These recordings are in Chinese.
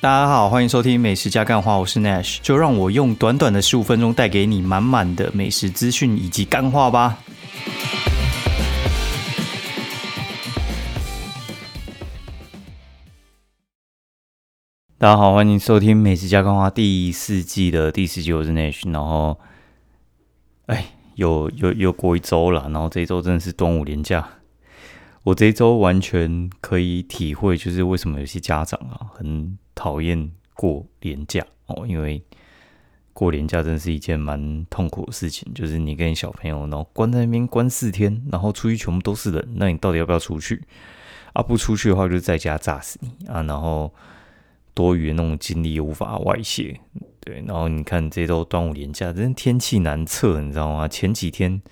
大家好，欢迎收听美食加干话，我是 Nash，就让我用短短的十五分钟带给你满满的美食资讯以及干话吧。大家好，欢迎收听美食加干话第四季的第十集，我是 Nash，然后，哎，又又又过一周了，然后这一周真的是端午连假。我这一周完全可以体会，就是为什么有些家长啊很讨厌过年假哦，因为过年假真是一件蛮痛苦的事情。就是你跟小朋友，然后关在那边关四天，然后出去全部都是人，那你到底要不要出去？啊，不出去的话，就在家炸死你啊！然后多余的那种精力无法外泄，对。然后你看这周端午连假，真天气难测，你知道吗？前几天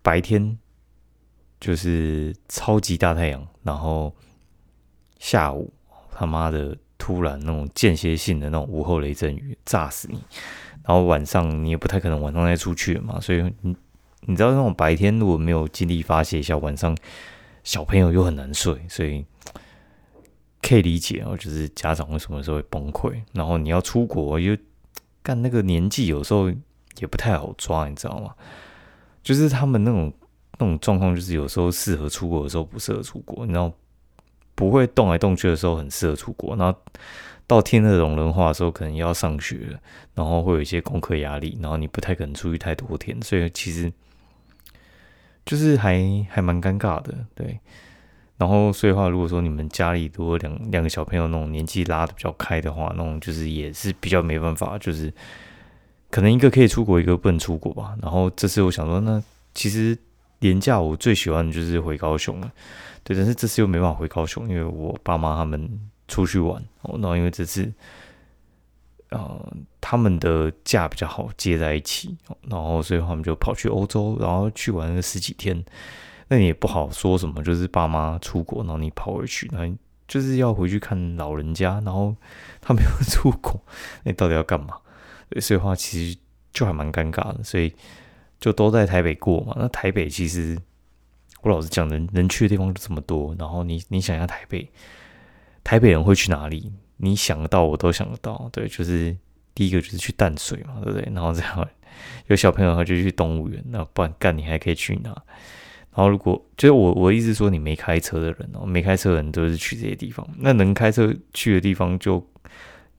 白天。就是超级大太阳，然后下午他妈的突然那种间歇性的那种午后雷阵雨炸死你，然后晚上你也不太可能晚上再出去嘛，所以你你知道那种白天如果没有精力发泄一下，晚上小朋友又很难睡，所以可以理解哦，就是家长为什么时候会崩溃，然后你要出国又干那个年纪有时候也不太好抓，你知道吗？就是他们那种。那种状况就是有时候适合出国的时候不适合出国，然后不会动来动去的时候很适合出国，那到天热融人化的时候可能要上学，然后会有一些功课压力，然后你不太可能出去太多天，所以其实就是还还蛮尴尬的，对。然后所以话，如果说你们家里如果两两个小朋友那种年纪拉的比较开的话，那种就是也是比较没办法，就是可能一个可以出国，一个不能出国吧。然后这次我想说，那其实。年假我最喜欢的就是回高雄了，对，但是这次又没办法回高雄，因为我爸妈他们出去玩哦。那因为这次，呃，他们的假比较好接在一起，然后所以他们就跑去欧洲，然后去玩了十几天。那你也不好说什么，就是爸妈出国，然后你跑回去，那就是要回去看老人家，然后 他没有出国，那到底要干嘛？所以话其实就还蛮尴尬的，所以。就都在台北过嘛？那台北其实我老实讲，人人去的地方就这么多。然后你你想一下台北，台北人会去哪里？你想得到，我都想得到。对，就是第一个就是去淡水嘛，对不对？然后这样有小朋友的话就去动物园。那不然干你还可以去哪？然后如果就是我我意思说你没开车的人哦，没开车的人都是去这些地方。那能开车去的地方就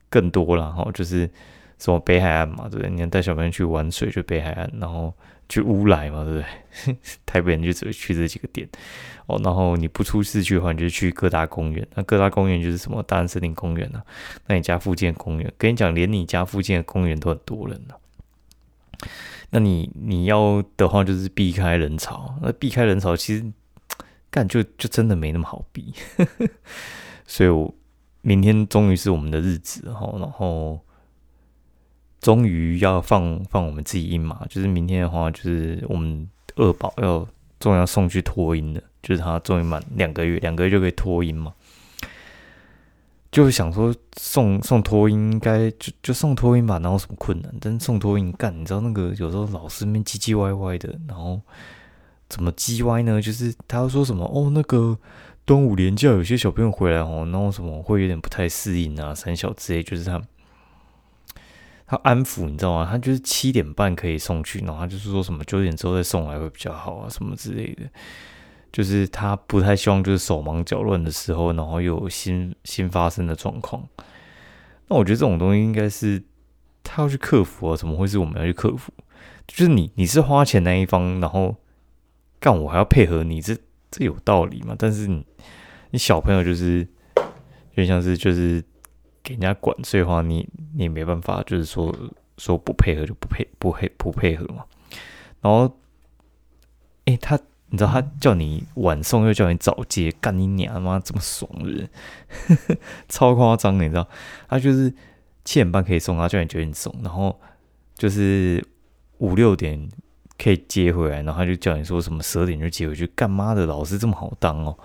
更多了哈，就是。什么北海岸嘛，对不对？你要带小朋友去玩水，就北海岸，然后去乌来嘛，对不对？台北人就只会去这几个点哦。然后你不出市区的话，你就去各大公园。那各大公园就是什么大安森林公园啊，那你家附近的公园，跟你讲，连你家附近的公园都很多人呢。那你你要的话，就是避开人潮。那避开人潮，其实干就就真的没那么好避。所以我明天终于是我们的日子哈，然后。终于要放放我们自己音嘛，就是明天的话，就是我们二宝要终于要送去托音了，就是他终于满两个月，两个月就可以托音嘛。就想说送送托音，应该就就送托音吧，哪有什么困难？但是送托音干，你知道那个有时候老师面唧唧歪歪的，然后怎么唧歪呢？就是他说什么哦，那个端午连假有些小朋友回来哦，然后什么会有点不太适应啊，三小之类，就是他。他安抚你知道吗？他就是七点半可以送去，然后他就是说什么九点之后再送来会比较好啊，什么之类的。就是他不太希望就是手忙脚乱的时候，然后又有新新发生的状况。那我觉得这种东西应该是他要去克服啊，怎么会是我们要去克服？就是你你是花钱那一方，然后干我还要配合你，这这有道理吗？但是你你小朋友就是就像是就是。给人家管，所以话你你也没办法，就是说说不配合就不配不配不配合嘛。然后，哎，他你知道他叫你晚送又叫你早接，干你娘妈这么爽的人，超夸张你知道？他就是七点半可以送，他叫你九点送，然后就是五六点可以接回来，然后他就叫你说什么十二点就接回去，干妈的老师这么好当哦？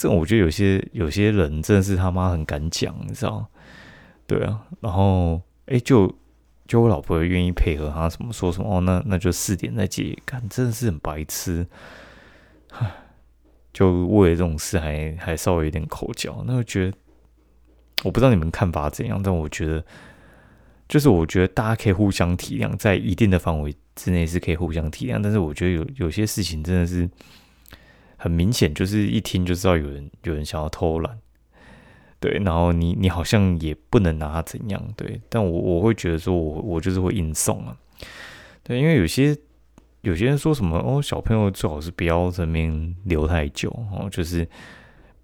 这我觉得有些有些人真的是他妈很敢讲，你知道？对啊，然后哎，就就我老婆也愿意配合他，什么说什么哦，那那就四点再接，干真的是很白痴，唉，就为了这种事还还稍微有点口角，那我觉得我不知道你们看法怎样，但我觉得，就是我觉得大家可以互相体谅，在一定的范围之内是可以互相体谅。但是我觉得有有些事情真的是很明显，就是一听就知道有人有人想要偷懒，对，然后你你好像也不能拿他怎样，对。但我我会觉得说，我我就是会硬送啊，对，因为有些有些人说什么哦，小朋友最好是不要在那边留太久哦，就是。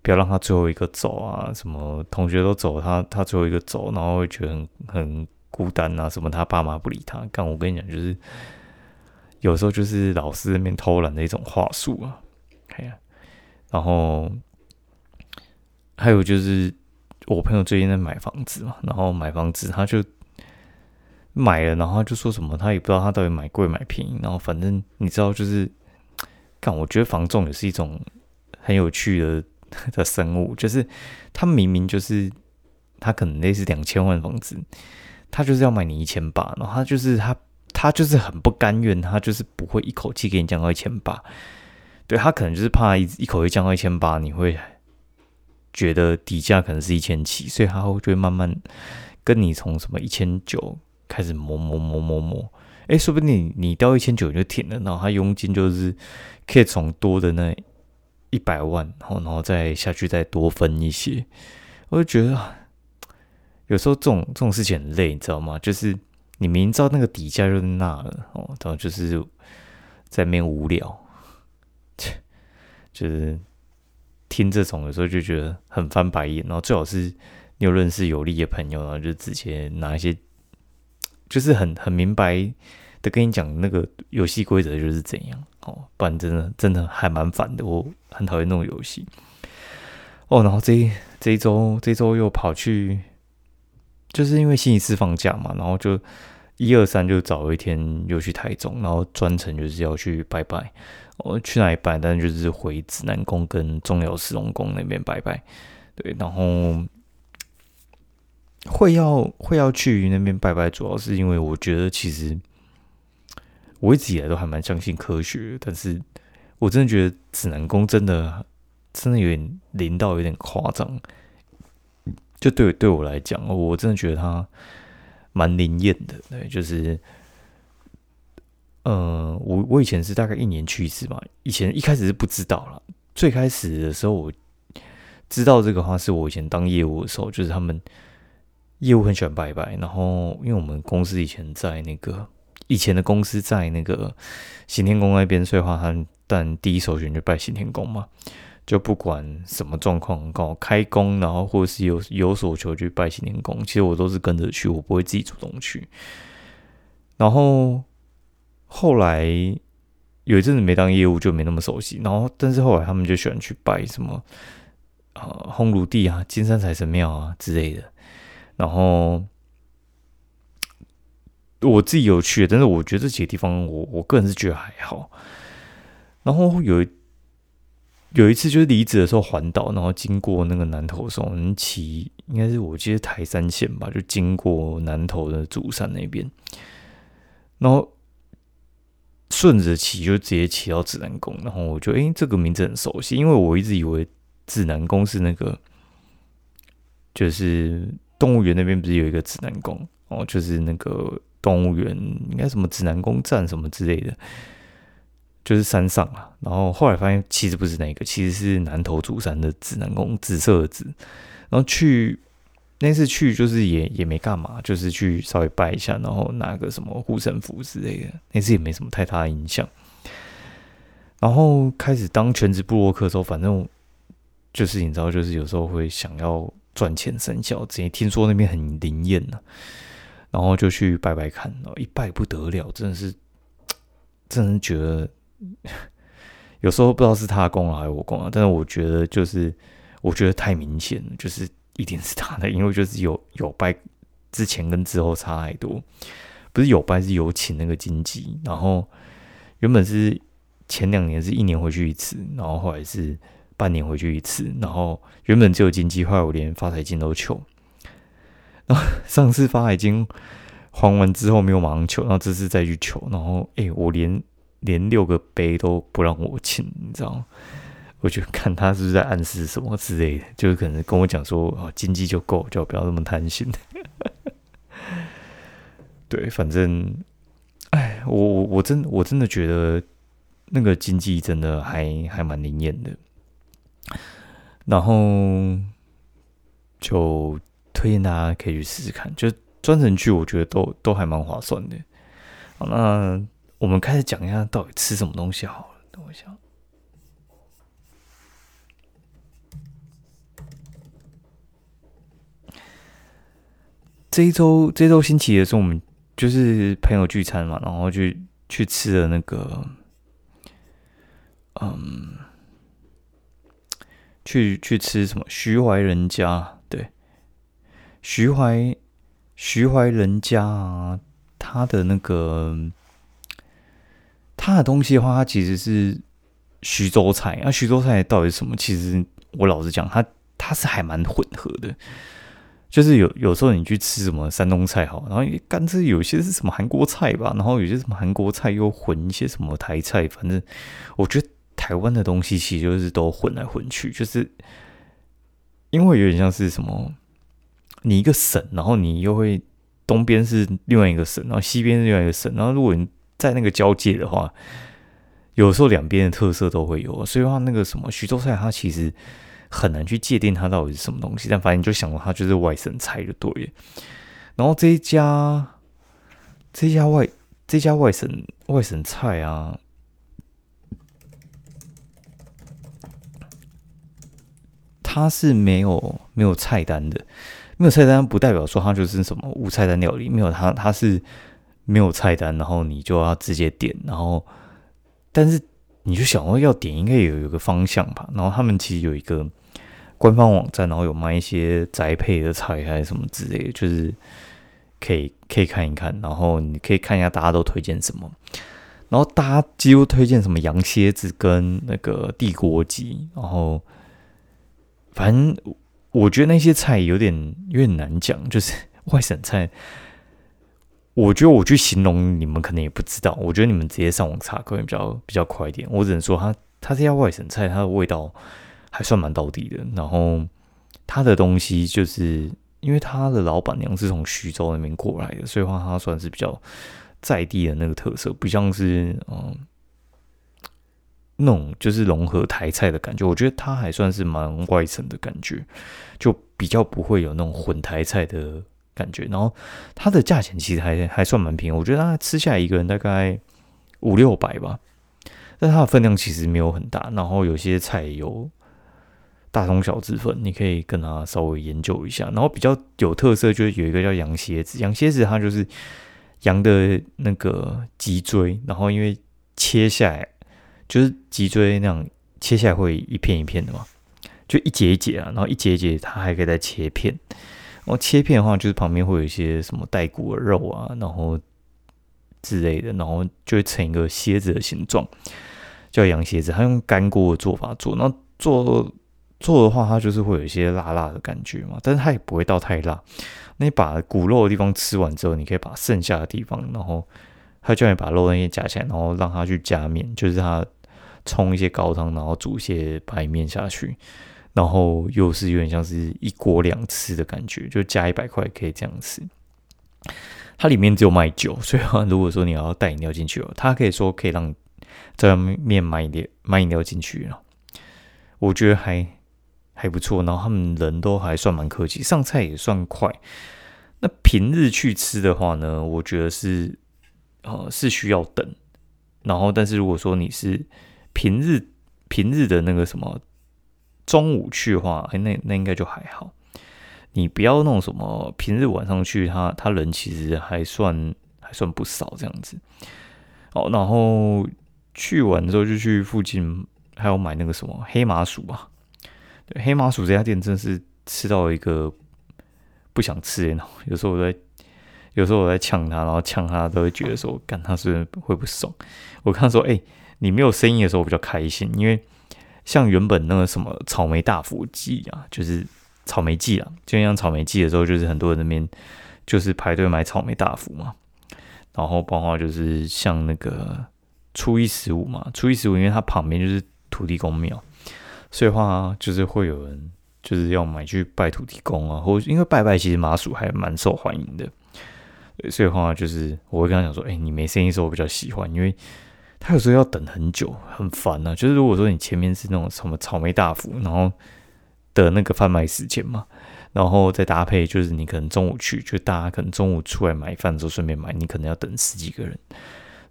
不要让他最后一个走啊！什么同学都走，他他最后一个走，然后会觉得很很孤单啊！什么他爸妈不理他？但我跟你讲，就是有时候就是老师那边偷懒的一种话术啊。然后还有就是我朋友最近在买房子嘛，然后买房子他就买了，然后就说什么他也不知道他到底买贵买便宜，然后反正你知道就是，看我觉得房仲也是一种很有趣的。的生物就是，他明明就是他可能类似两千万房子，他就是要买你一千八，然后他就是他他就是很不甘愿，他就是不会一口气给你降到一千八，对他可能就是怕一一口气降到一千八，你会觉得底价可能是一千七，所以他会就会慢慢跟你从什么一千九开始磨磨磨磨磨，哎，说不定你你到一千九就停了，然后他佣金就是可以从多的那。一百万，然后然后再下去再多分一些，我就觉得有时候这种这种事情很累，你知道吗？就是你明知道那个底价就是那了哦，然后就是在那边无聊，就是听这种有时候就觉得很翻白眼，然后最好是你有认识有利的朋友，然后就直接拿一些，就是很很明白的。跟你讲那个游戏规则就是怎样哦，不然真的真的还蛮烦的，我很讨厌那种游戏哦。然后这这一周这周又跑去，就是因为星期四放假嘛，然后就一二三就早一天又去台中，然后专程就是要去拜拜。我去哪里拜？但就是回指南宫跟中药石龙宫那边拜拜。对，然后会要会要去那边拜拜，主要是因为我觉得其实。我一直以来都还蛮相信科学，但是我真的觉得指南宫真的真的有点灵到有点夸张。就对对我来讲，我真的觉得它蛮灵验的。对，就是，呃，我我以前是大概一年去一次嘛。以前一开始是不知道了，最开始的时候我知道这个话，是我以前当业务的时候，就是他们业务很喜欢拜拜，然后因为我们公司以前在那个。以前的公司在那个新天宫那边，所以话他但第一首选就拜新天宫嘛，就不管什么状况，刚好开工，然后或者是有有所求去拜新天宫，其实我都是跟着去，我不会自己主动去。然后后来有一阵子没当业务，就没那么熟悉。然后但是后来他们就喜欢去拜什么呃烘炉地啊、金山财神庙啊之类的，然后。我自己有去，但是我觉得这几个地方，我我个人是觉得还好。然后有有一次就是离职的时候环岛，然后经过那个南投的时候，我们骑应该是我记得台三线吧，就经过南投的主山那边，然后顺着骑就直接骑到指南宫，然后我就哎这个名字很熟悉，因为我一直以为指南宫是那个就是动物园那边不是有一个指南宫哦，就是那个。动物园应该什么指南宫站什么之类的，就是山上啊。然后后来发现其实不是那个，其实是南投主山的指南宫，紫色的紫。然后去那次去就是也也没干嘛，就是去稍微拜一下，然后拿个什么护身符之类的。那次也没什么太大的影响。然后开始当全职部落客的时候，反正就是你知道，就是有时候会想要赚钱生效，直接听说那边很灵验呢。然后就去拜拜看，然后一拜不得了，真的是，真的觉得有时候不知道是他功劳还是我功劳，但是我觉得就是我觉得太明显了，就是一定是他的，因为就是有有拜之前跟之后差太多，不是有拜是有请那个金鸡，然后原本是前两年是一年回去一次，然后后来是半年回去一次，然后原本只有金鸡，后来我连发财金都求。然后 上次发海金还完之后没有马上求，然后这次再去求，然后哎，我连连六个杯都不让我请，你知道？我就看他是不是在暗示什么之类的，就是可能跟我讲说哦，经济就够，就不要那么贪心。对，反正，哎，我我我真我真的觉得那个经济真的还还蛮灵验的，然后就推荐大家可以去试试看，就专程去，我觉得都都还蛮划算的。好，那我们开始讲一下到底吃什么东西好了。等我一下。这一周，这周星期的时候，我们就是朋友聚餐嘛，然后去去吃了那个，嗯，去去吃什么？徐怀人家，对，徐怀徐怀人家啊，他的那个他的东西的话，他其实是徐州菜。那徐州菜到底是什么？其实我老实讲，他他是还蛮混合的。就是有有时候你去吃什么山东菜哈，然后干脆有些是什么韩国菜吧，然后有些什么韩国菜又混一些什么台菜，反正我觉得台湾的东西其实就是都混来混去，就是因为有点像是什么，你一个省，然后你又会东边是另外一个省，然后西边是另外一个省，然后如果你在那个交界的话，有时候两边的特色都会有，所以话那个什么徐州菜它其实。很难去界定它到底是什么东西，但反正你就想到它就是外省菜就对。然后这一家，这家外这家外省外省菜啊，它是没有没有菜单的，没有菜单不代表说它就是什么无菜单料理，没有它它是没有菜单，然后你就要直接点，然后但是。你就想说要点，应该有有个方向吧。然后他们其实有一个官方网站，然后有卖一些宅配的菜还是什么之类的，就是可以可以看一看。然后你可以看一下大家都推荐什么。然后大家几乎推荐什么羊蝎子跟那个地锅鸡。然后反正我觉得那些菜有点有点难讲，就是外省菜。我觉得我去形容你们可能也不知道，我觉得你们直接上网查可能比较比较快一点。我只能说，它它这家外省菜，它的味道还算蛮到底的。然后他的东西就是因为他的老板娘是从徐州那边过来的，所以话他算是比较在地的那个特色，不像是嗯那种就是融合台菜的感觉。我觉得它还算是蛮外省的感觉，就比较不会有那种混台菜的。感觉，然后它的价钱其实还还算蛮便宜，我觉得它吃下来一个人大概五六百吧，但它的分量其实没有很大，然后有些菜有大同小之分，你可以跟他稍微研究一下。然后比较有特色就是有一个叫羊蝎子，羊蝎子它就是羊的那个脊椎，然后因为切下来就是脊椎那样切下来会一片一片的嘛，就一节一节啊，然后一节一节它还可以再切片。然后切片的话，就是旁边会有一些什么带骨的肉啊，然后之类的，然后就会成一个蝎子的形状，叫羊蝎子。它用干锅的做法做，然后做做的话，它就是会有一些辣辣的感觉嘛，但是它也不会到太辣。那你把骨肉的地方吃完之后，你可以把剩下的地方，然后他叫你把肉那些夹起来，然后让它去加面，就是它冲一些高汤，然后煮一些白面下去。然后又是有点像是一锅两吃的感觉，就加一百块可以这样吃。它里面只有卖酒，所以如果说你要带饮料进去哦，它可以说可以让在外面买饮料买饮料进去了。我觉得还还不错，然后他们人都还算蛮客气，上菜也算快。那平日去吃的话呢，我觉得是呃是需要等。然后，但是如果说你是平日平日的那个什么。中午去的话，哎，那那应该就还好。你不要弄什么平日晚上去，他他人其实还算还算不少这样子。哦，然后去完之后就去附近，还有买那个什么黑麻薯啊。对，黑麻薯这家店真是吃到一个不想吃的。有时候我在有时候我在呛他，然后呛他都会觉得说，干他是会不爽。我看说，哎，你没有生意的时候我比较开心，因为。像原本那个什么草莓大福季啊，就是草莓季啊，就像草莓季的时候，就是很多人那边就是排队买草莓大福嘛。然后包括就是像那个初一十五嘛，初一十五，因为它旁边就是土地公庙，所以话就是会有人就是要买去拜土地公啊，或因为拜拜其实麻薯还蛮受欢迎的，所以话就是我会跟他讲说，哎，你没声音时候我比较喜欢，因为他有时候要等很久，很烦呐。就是如果说你前面是那种什么草莓大福，然后的那个贩卖时间嘛。然后再搭配，就是你可能中午去，就大家可能中午出来买饭的时候顺便买，你可能要等十几个人。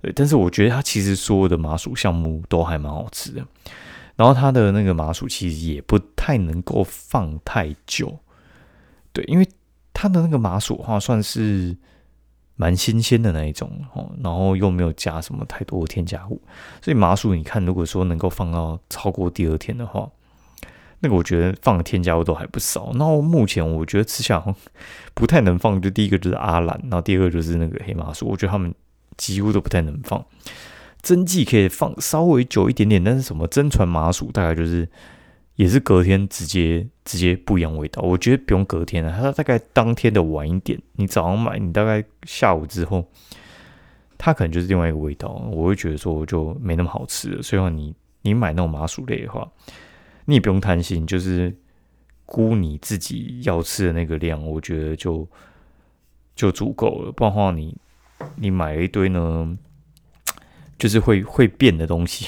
对，但是我觉得他其实所有的麻薯项目都还蛮好吃的。然后它的那个麻薯其实也不太能够放太久，对，因为它的那个麻薯的话算是蛮新鲜的那一种哦，然后又没有加什么太多的添加物，所以麻薯你看，如果说能够放到超过第二天的话。那个我觉得放的添加物都还不少，然后目前我觉得吃下不太能放，就第一个就是阿兰，然后第二个就是那个黑麻薯，我觉得他们几乎都不太能放。蒸剂可以放稍微久一点点，但是什么真传麻薯大概就是也是隔天直接直接不一样味道。我觉得不用隔天了，它大概当天的晚一点，你早上买，你大概下午之后，它可能就是另外一个味道。我会觉得说我就没那么好吃了。所以你你买那种麻薯类的话。你也不用贪心，就是估你自己要吃的那个量，我觉得就就足够了。不然的话，你你买一堆呢，就是会会变的东西，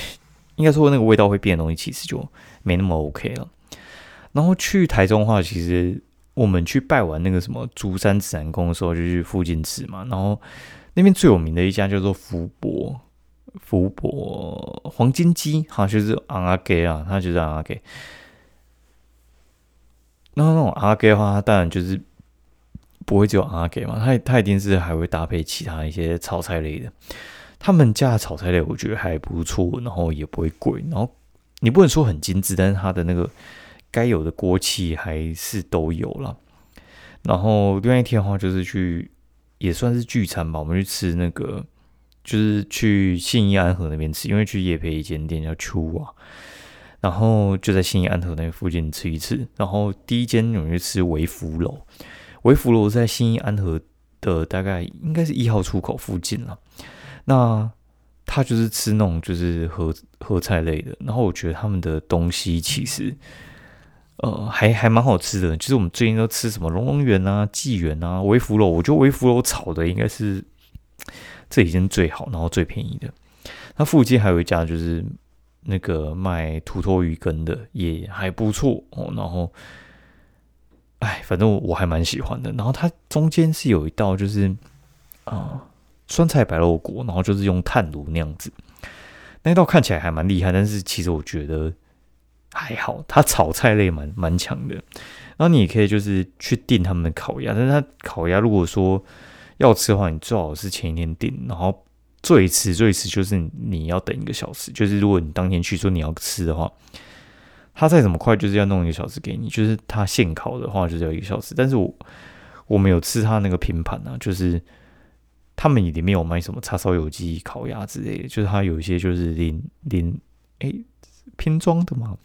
应该说那个味道会变的东西，其实就没那么 OK 了。然后去台中的话，其实我们去拜完那个什么竹山自然宫的时候，就去附近吃嘛。然后那边最有名的一家叫做福伯。福伯黄金鸡，好像就是阿给啊，他就是阿给。那那种阿给的话，当然就是不会只有阿给嘛，他他一定是还会搭配其他一些炒菜类的。他们家的炒菜类我觉得还不错，然后也不会贵，然后你不能说很精致，但是它的那个该有的锅气还是都有了。然后另外一天的话，就是去也算是聚餐吧，我们去吃那个。就是去信义安和那边吃，因为去夜配一间店叫秋啊，然后就在信义安和那附近吃一次。然后第一间我们去吃维福楼，维福楼在信义安和的大概应该是一号出口附近了。那他就是吃那种就是和和菜类的，然后我觉得他们的东西其实呃还还蛮好吃的。就是我们最近都吃什么龙龙园啊、纪元啊、微福楼，我觉得微福楼炒的应该是。这已经最好，然后最便宜的。那附近还有一家，就是那个卖土托鱼羹的，也还不错哦。然后，哎，反正我还蛮喜欢的。然后它中间是有一道，就是啊酸菜白肉锅，然后就是用炭炉那样子。那道看起来还蛮厉害，但是其实我觉得还好。它炒菜类蛮蛮强的。然后你也可以就是去订他们的烤鸭，但是它烤鸭如果说。要吃的话，你最好是前一天订，然后最迟最迟就是你要等一个小时。就是如果你当天去说你要吃的话，他再怎么快就是要弄一个小时给你。就是他现烤的话就是要一个小时。但是我我没有吃他那个拼盘啊，就是他们里面有卖什么叉烧有机烤鸭之类的，就是它有一些就是连连哎拼装的嘛，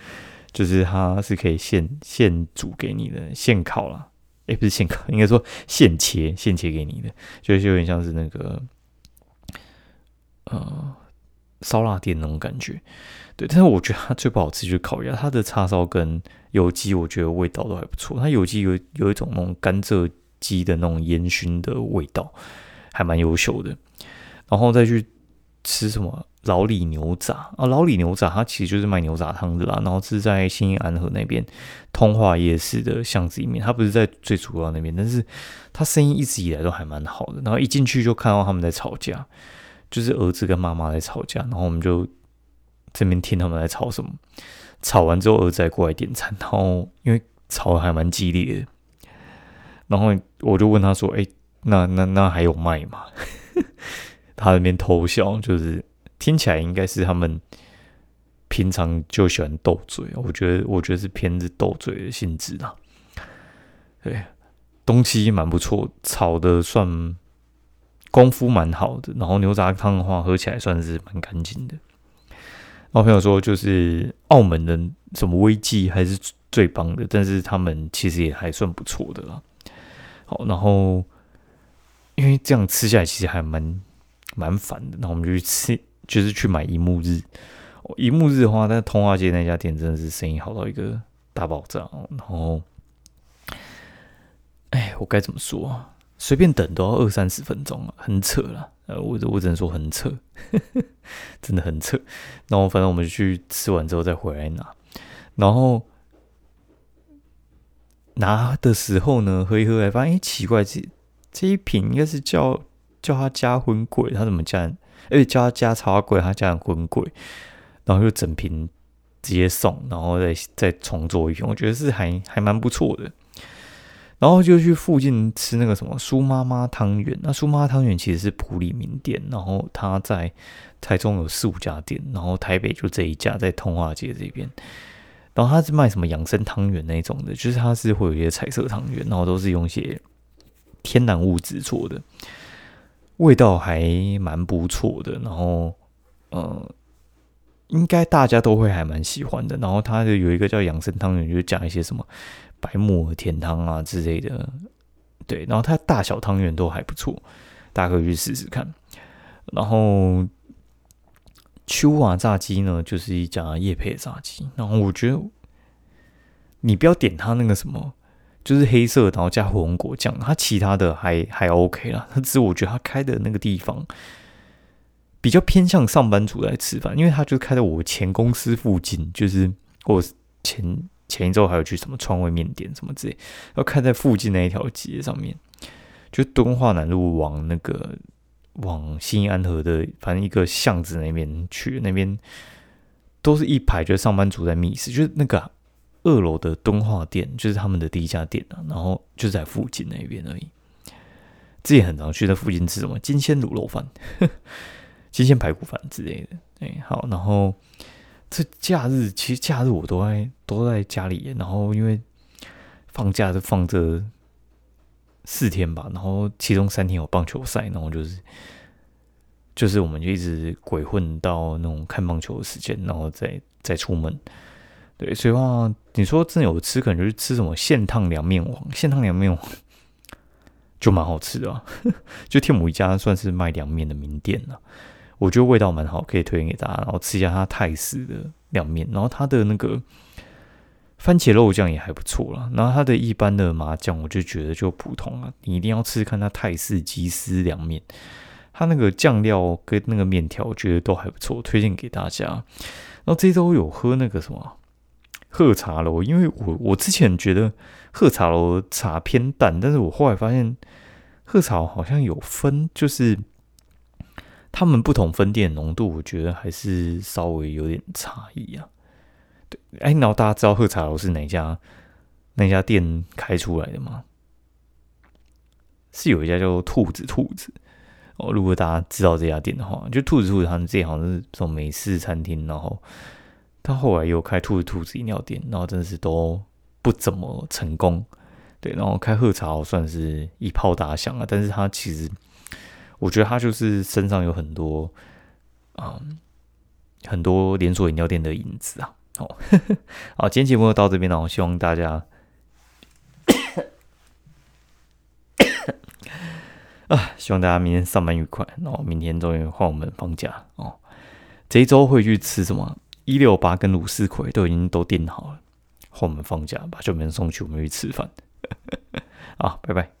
就是它是可以现现煮给你的，现烤了。也不是现烤，应该说现切，现切给你的，就是有点像是那个呃烧腊店那种感觉。对，但是我觉得它最不好吃就是烤鸭，它的叉烧跟油鸡，我觉得味道都还不错。它油鸡有有一种那种甘蔗鸡的那种烟熏的味道，还蛮优秀的。然后再去吃什么？老李牛杂啊，老李牛杂，它其实就是卖牛杂汤的啦。然后是在新安河那边通化夜市的巷子里面，它不是在最主要那边，但是它生意一直以来都还蛮好的。然后一进去就看到他们在吵架，就是儿子跟妈妈在吵架。然后我们就这边听他们在吵什么，吵完之后儿子还过来点餐，然后因为吵的还蛮激烈的，然后我就问他说：“哎，那那那还有卖吗？” 他那边偷笑，就是。听起来应该是他们平常就喜欢斗嘴，我觉得我觉得是偏是斗嘴的性质啦。对，东西蛮不错，炒的算功夫蛮好的，然后牛杂汤的话喝起来算是蛮干净的。我朋友说，就是澳门的什么威记还是最棒的，但是他们其实也还算不错的啦。好，然后因为这样吃下来其实还蛮蛮烦的，那我们就去吃。就是去买一幕日，一幕日花，但通化街那家店真的是生意好到一个大爆炸。然后，哎，我该怎么说啊？随便等都要二三十分钟啊，很扯了。呃，我我只能说很扯，真的很扯。然后反正我们就去吃完之后再回来拿。然后拿的时候呢，喝一喝，还发现哎，奇怪，这这一瓶应该是叫叫他加荤贵，他怎么加？而且叫他加超贵，他加荤贵。然后就整瓶直接送，然后再再重做一瓶，我觉得是还还蛮不错的。然后就去附近吃那个什么苏妈妈汤圆。那苏妈妈汤圆其实是普里名店，然后他在台中有四五家店，然后台北就这一家在通化街这边。然后他是卖什么养生汤圆那种的，就是他是会有一些彩色汤圆，然后都是用一些天然物质做的，味道还蛮不错的。然后，呃。应该大家都会还蛮喜欢的。然后它的有一个叫养生汤圆，就讲一些什么白木耳甜汤啊之类的。对，然后它大小汤圆都还不错，大家可以去试试看。然后秋瓦炸鸡呢，就是一家叶配炸鸡。然后我觉得你不要点它那个什么，就是黑色，然后加火龙果酱，它其他的还还 OK 啦。它 只是我觉得它开的那个地方。比较偏向上班族来吃饭，因为他就开在我前公司附近，就是我前前一周还有去什么川味面店什么之类，要开在附近那一条街上面，就敦化南路往那个往新安河的反正一个巷子那边去，那边都是一排就是上班族在觅食，就是那个二楼的敦化店，就是他们的第一家店啊，然后就在附近那边而已。之前很常去在附近吃什么金鲜卤肉饭。金鲜排骨饭之类的，哎，好，然后这假日其实假日我都在都在家里，然后因为放假就放这四天吧，然后其中三天有棒球赛，然后就是就是我们就一直鬼混到那种看棒球的时间，然后再再出门。对，所以话你说真的有吃，可能就是吃什么现烫凉面王，现烫凉面王就蛮好吃的，就天母一家算是卖凉面的名店了。我觉得味道蛮好，可以推荐给大家。然后吃一下它泰式的凉面，然后它的那个番茄肉酱也还不错啦。然后它的一般的麻酱，我就觉得就普通了。你一定要吃看它泰式鸡丝凉面，它那个酱料跟那个面条，我觉得都还不错，推荐给大家。然后这周有喝那个什么喝茶楼，因为我我之前觉得喝茶楼茶偏淡，但是我后来发现喝茶好像有分，就是。他们不同分店浓度，我觉得还是稍微有点差异啊。对，哎，然后大家知道喝茶楼是哪家那家店开出来的吗？是有一家叫兔子兔子哦。如果大家知道这家店的话，就兔子兔子他们这好像是这种美式餐厅，然后他后来又开兔子兔子饮料店，然后真的是都不怎么成功。对，然后开喝茶算是一炮打响了，但是他其实。我觉得他就是身上有很多，嗯，很多连锁饮料店的影子啊。好，好，今天节目就到这边了。我希望大家，啊，希望大家明天上班愉快。然后明天终于换我们放假哦。这一周会去吃什么？一六八跟鲁斯奎都已经都订好了，后我们放假，把这边送去，我们去吃饭。好，拜拜。